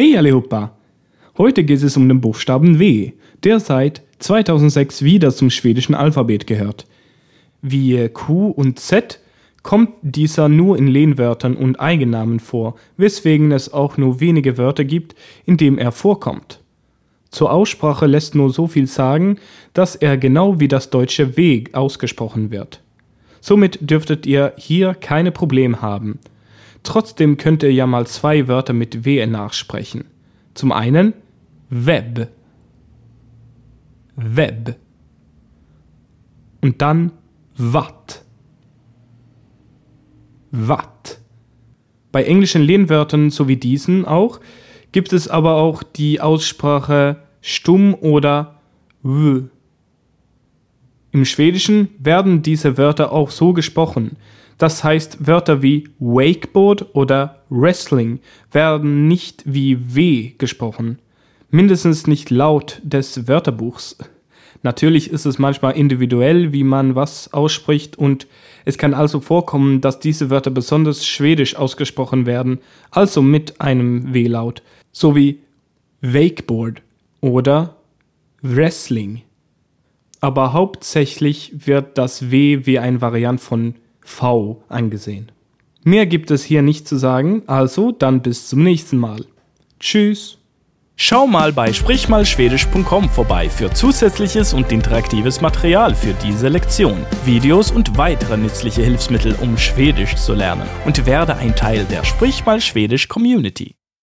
Hey allihopa! Heute geht es um den Buchstaben W, der seit 2006 wieder zum schwedischen Alphabet gehört. Wie Q und Z kommt dieser nur in Lehnwörtern und Eigennamen vor, weswegen es auch nur wenige Wörter gibt, in dem er vorkommt. Zur Aussprache lässt nur so viel sagen, dass er genau wie das deutsche W ausgesprochen wird. Somit dürftet ihr hier keine Probleme haben. Trotzdem könnt ihr ja mal zwei Wörter mit W nachsprechen. Zum einen Web. Web. Und dann Watt. Watt. Bei englischen Lehnwörtern sowie diesen auch gibt es aber auch die Aussprache stumm oder w. Im Schwedischen werden diese Wörter auch so gesprochen. Das heißt, Wörter wie Wakeboard oder Wrestling werden nicht wie W gesprochen. Mindestens nicht laut des Wörterbuchs. Natürlich ist es manchmal individuell, wie man was ausspricht und es kann also vorkommen, dass diese Wörter besonders schwedisch ausgesprochen werden, also mit einem W-Laut, so wie Wakeboard oder Wrestling. Aber hauptsächlich wird das W wie ein Variant von V angesehen. Mehr gibt es hier nicht zu sagen, also dann bis zum nächsten Mal. Tschüss. Schau mal bei sprichmalschwedisch.com vorbei für zusätzliches und interaktives Material für diese Lektion, Videos und weitere nützliche Hilfsmittel, um Schwedisch zu lernen und werde ein Teil der Sprich mal Schwedisch Community.